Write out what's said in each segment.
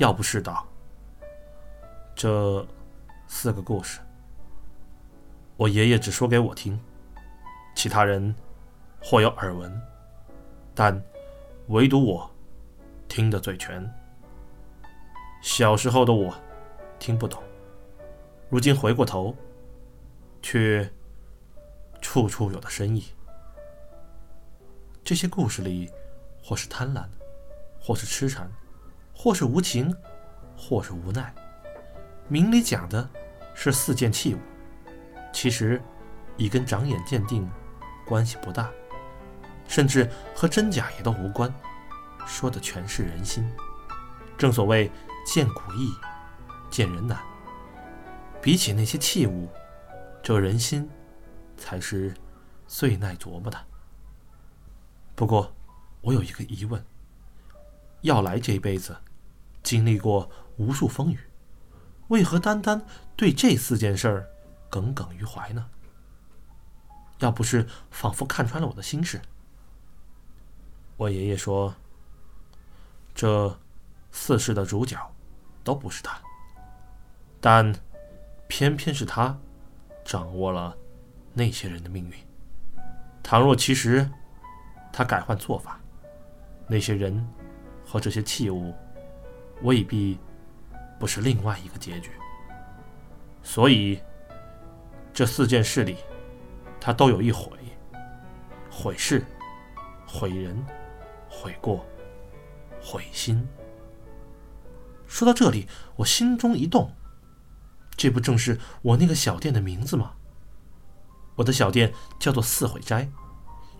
要不是道。这四个故事，我爷爷只说给我听，其他人或有耳闻，但唯独我听得最全。小时候的我听不懂，如今回过头，却处处有的深意。这些故事里，或是贪婪，或是痴缠，或是无情，或是无奈。明里讲的是四件器物，其实已跟长眼鉴定关系不大，甚至和真假也都无关，说的全是人心。正所谓见古易，见人难。比起那些器物，这人心才是最耐琢磨的。不过，我有一个疑问：要来这一辈子，经历过无数风雨，为何单单对这四件事儿耿耿于怀呢？要不是仿佛看穿了我的心事，我爷爷说，这四世的主角都不是他，但偏偏是他掌握了那些人的命运。倘若其实……他改换做法，那些人和这些器物未必不是另外一个结局。所以，这四件事里，他都有一毁：毁事、毁人、毁过、毁心。说到这里，我心中一动，这不正是我那个小店的名字吗？我的小店叫做四悔斋。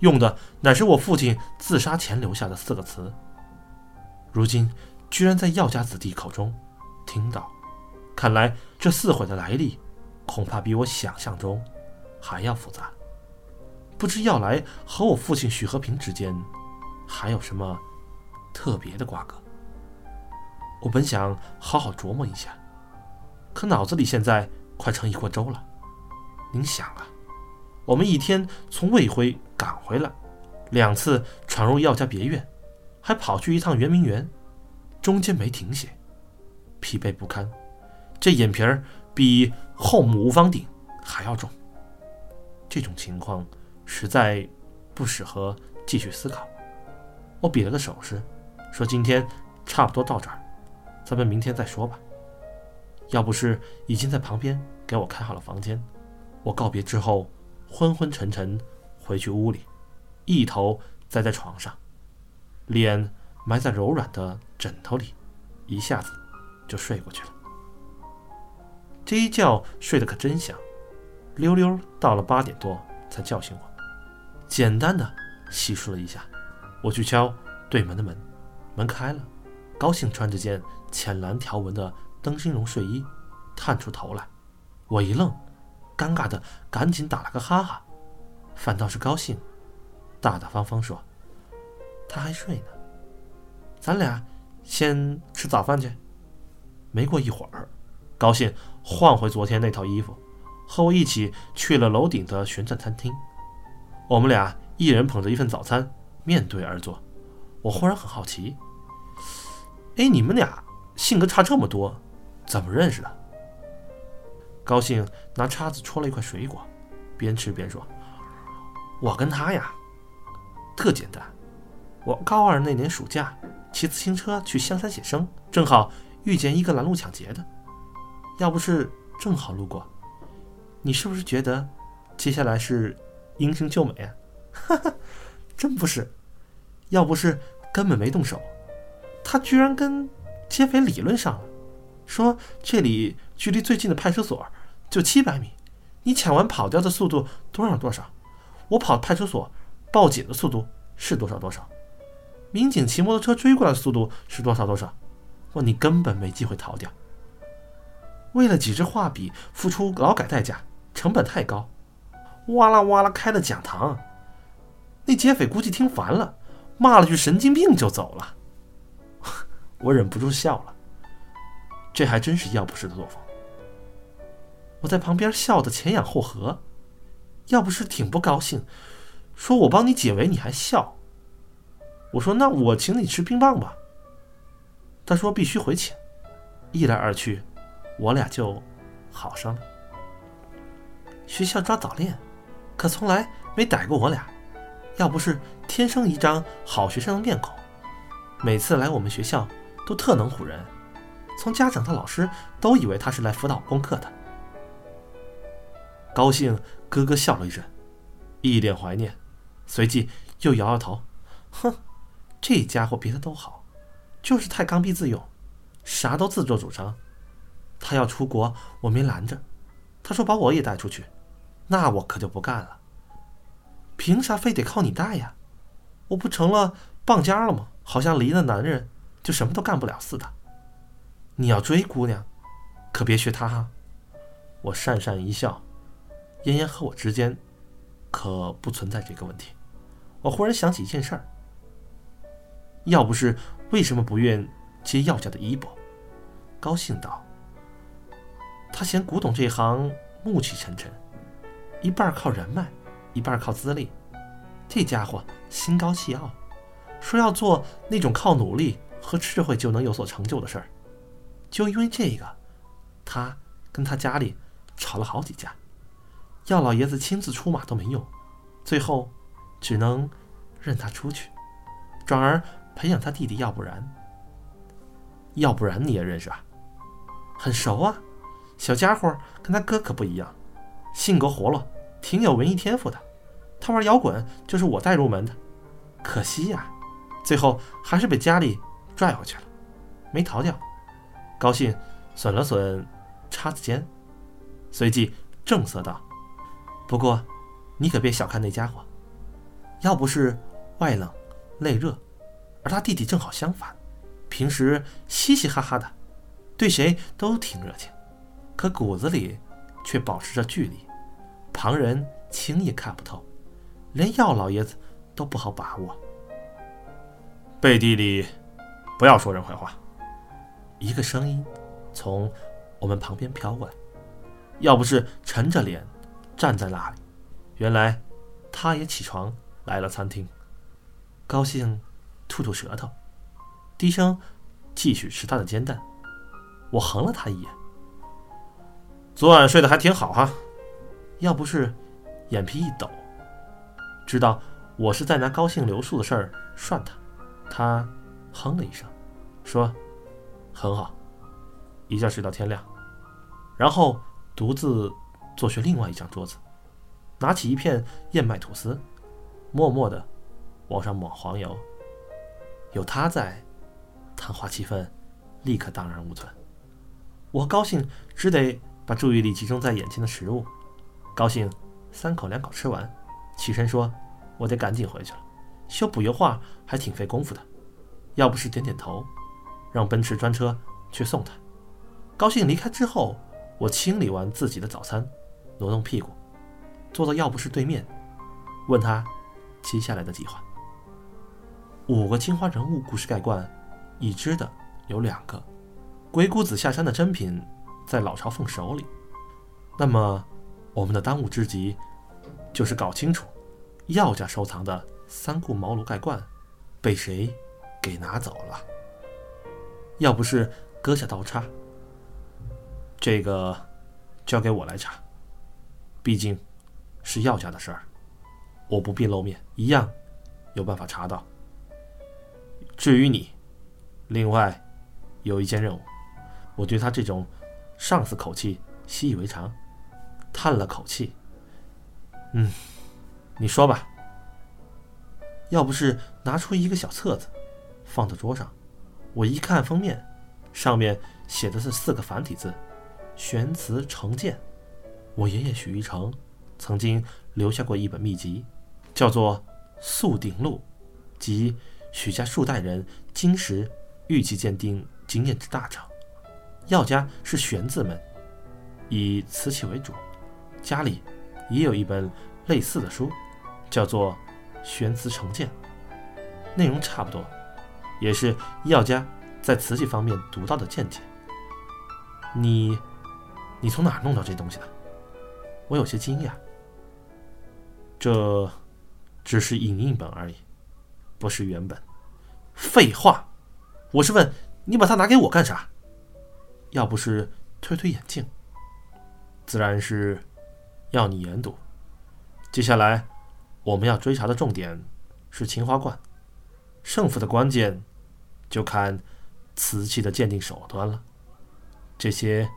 用的乃是我父亲自杀前留下的四个词。如今居然在药家子弟口中听到，看来这四毁的来历，恐怕比我想象中还要复杂。不知药来和我父亲许和平之间还有什么特别的瓜葛？我本想好好琢磨一下，可脑子里现在快成一锅粥了。您想啊。我们一天从魏辉赶回来，两次闯入药家别院，还跑去一趟圆明园，中间没停歇，疲惫不堪。这眼皮儿比后母无方顶还要重。这种情况实在不适合继续思考。我比了个手势，说：“今天差不多到这儿，咱们明天再说吧。”要不是已经在旁边给我开好了房间，我告别之后。昏昏沉沉回去屋里，一头栽在床上，脸埋在柔软的枕头里，一下子就睡过去了。这一觉睡得可真香，溜溜到了八点多才叫醒我。简单的洗漱了一下，我去敲对门的门，门开了，高兴穿着件浅蓝条纹的灯芯绒睡衣，探出头来，我一愣。尴尬的，赶紧打了个哈哈，反倒是高兴，大大方方说：“他还睡呢，咱俩先吃早饭去。”没过一会儿，高兴换回昨天那套衣服，和我一起去了楼顶的旋转餐厅。我们俩一人捧着一份早餐，面对而坐。我忽然很好奇：“哎，你们俩性格差这么多，怎么认识的？”高兴拿叉子戳了一块水果，边吃边说：“我跟他呀，特简单。我高二那年暑假骑自行车去香山写生，正好遇见一个拦路抢劫的。要不是正好路过，你是不是觉得接下来是英雄救美啊？哈哈，真不是。要不是根本没动手，他居然跟劫匪理论上了，说这里距离最近的派出所。”就七百米，你抢完跑掉的速度多少多少？我跑派出所报警的速度是多少多少？民警骑摩托车追过来的速度是多少多少？问，你根本没机会逃掉。为了几支画笔付出劳改代价，成本太高，哇啦哇啦开了讲堂。那劫匪估计听烦了，骂了句神经病就走了。我忍不住笑了，这还真是要不是的作风。我在旁边笑得前仰后合，要不是挺不高兴，说我帮你解围，你还笑。我说那我请你吃冰棒吧。他说必须回请，一来二去，我俩就好上了。学校抓早恋，可从来没逮过我俩。要不是天生一张好学生的面孔，每次来我们学校都特能唬人，从家长到老师都以为他是来辅导功课的。高兴，咯咯笑了一阵，一脸怀念，随即又摇摇头，哼，这家伙别的都好，就是太刚愎自用，啥都自作主张。他要出国，我没拦着，他说把我也带出去，那我可就不干了。凭啥非得靠你带呀？我不成了棒家了吗？好像离了男人就什么都干不了似的。你要追姑娘，可别学他哈。我讪讪一笑，嫣嫣和我之间可不存在这个问题。我忽然想起一件事儿，要不是为什么不愿接药家的衣钵，高兴道：“他嫌古董这行暮气沉沉，一半靠人脉。”一半靠资历，这家伙心高气傲，说要做那种靠努力和智慧就能有所成就的事儿。就因为这个，他跟他家里吵了好几架，药老爷子亲自出马都没用，最后只能任他出去，转而培养他弟弟。要不然，要不然你也认识啊？很熟啊，小家伙跟他哥可不一样，性格活络。挺有文艺天赋的，他玩摇滚就是我带入门的，可惜呀，最后还是被家里拽回去了，没逃掉。高兴损了损叉子尖，随即正色道：“不过，你可别小看那家伙，要不是外冷内热，而他弟弟正好相反，平时嘻嘻哈哈的，对谁都挺热情，可骨子里却保持着距离。”旁人轻易看不透，连药老爷子都不好把握。背地里不要说人坏话。一个声音从我们旁边飘过来，要不是沉着脸站在那里，原来他也起床来了餐厅。高兴吐吐舌头，低声继续吃他的煎蛋。我横了他一眼，昨晚睡得还挺好哈。要不是眼皮一抖，知道我是在拿高兴留宿的事儿涮他，他哼了一声，说：“很好，一觉睡到天亮。”然后独自坐去另外一张桌子，拿起一片燕麦吐司，默默地往上抹黄油。有他在，谈话气氛立刻荡然无存。我高兴，只得把注意力集中在眼前的食物。高兴，三口两口吃完，起身说：“我得赶紧回去了，修补油画还挺费功夫的。要不是点点头，让奔驰专车去送他。”高兴离开之后，我清理完自己的早餐，挪动屁股，坐到药不是对面，问他接下来的计划。五个青花人物故事盖罐，已知的有两个，鬼谷子下山的珍品在老朝奉手里，那么。我们的当务之急，就是搞清楚药家收藏的三顾茅庐盖罐被谁给拿走了。要不是割下刀叉，这个交给我来查。毕竟，是药家的事儿，我不必露面，一样有办法查到。至于你，另外有一件任务，我对他这种上司口气习以为常。叹了口气，嗯，你说吧。要不是拿出一个小册子，放到桌上，我一看封面，上面写的是四个繁体字：“玄慈成鉴。”我爷爷许一成曾经留下过一本秘籍，叫做《素鼎录》，即许家数代人金石玉器鉴定经验之大成。药家是玄字门，以瓷器为主。家里也有一本类似的书，叫做《玄瓷成鉴》，内容差不多，也是药家在瓷器方面独到的见解。你，你从哪弄到这东西的？我有些惊讶。这只是影印本而已，不是原本。废话，我是问你把它拿给我干啥？要不是推推眼镜，自然是要你研读。接下来我们要追查的重点是青花罐，胜负的关键就看瓷器的鉴定手段了。这些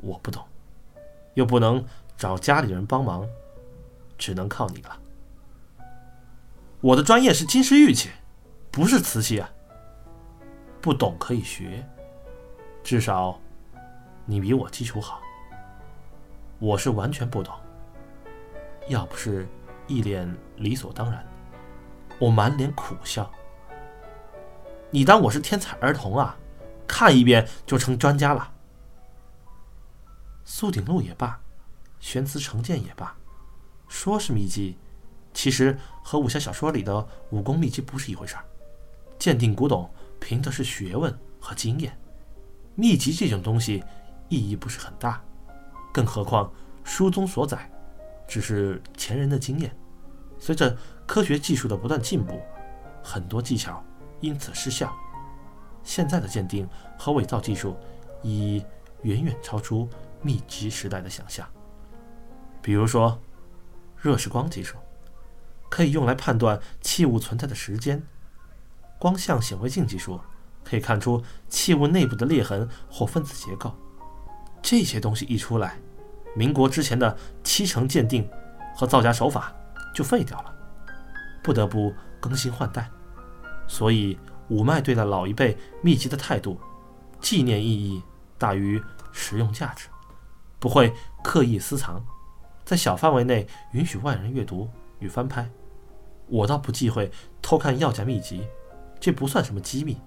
我不懂，又不能找家里人帮忙，只能靠你了。我的专业是金石玉器，不是瓷器啊。不懂可以学，至少你比我基础好。我是完全不懂，要不是一脸理所当然，我满脸苦笑。你当我是天才儿童啊？看一遍就成专家了？苏鼎禄也罢，玄慈成剑也罢，说是秘籍，其实和武侠小说里的武功秘籍不是一回事儿。鉴定古董。凭的是学问和经验，秘籍这种东西意义不是很大，更何况书中所载只是前人的经验。随着科学技术的不断进步，很多技巧因此失效。现在的鉴定和伪造技术已远远超出秘籍时代的想象。比如说，热释光技术可以用来判断器物存在的时间。光相显微镜技术可以看出器物内部的裂痕或分子结构，这些东西一出来，民国之前的七成鉴定和造假手法就废掉了，不得不更新换代。所以五脉对待老一辈秘籍的态度，纪念意义大于实用价值，不会刻意私藏，在小范围内允许外人阅读与翻拍。我倒不忌讳偷看药家秘籍。这不算什么机密，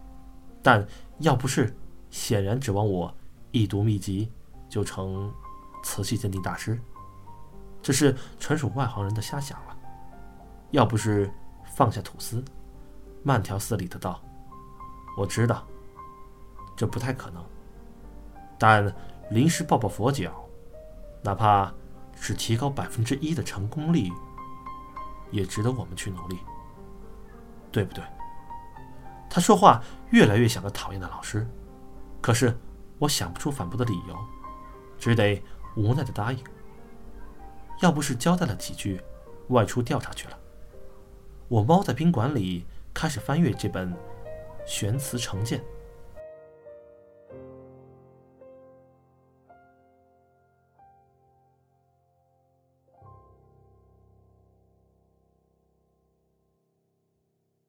但要不是显然指望我一读秘籍就成瓷器鉴定大师，这是纯属外行人的瞎想了。要不是放下吐司，慢条斯理的道：“我知道，这不太可能，但临时抱抱佛脚，哪怕只提高百分之一的成功率，也值得我们去努力，对不对？”他说话越来越像个讨厌的老师，可是我想不出反驳的理由，只得无奈的答应。要不是交代了几句，外出调查去了。我猫在宾馆里开始翻阅这本《玄慈成鉴》。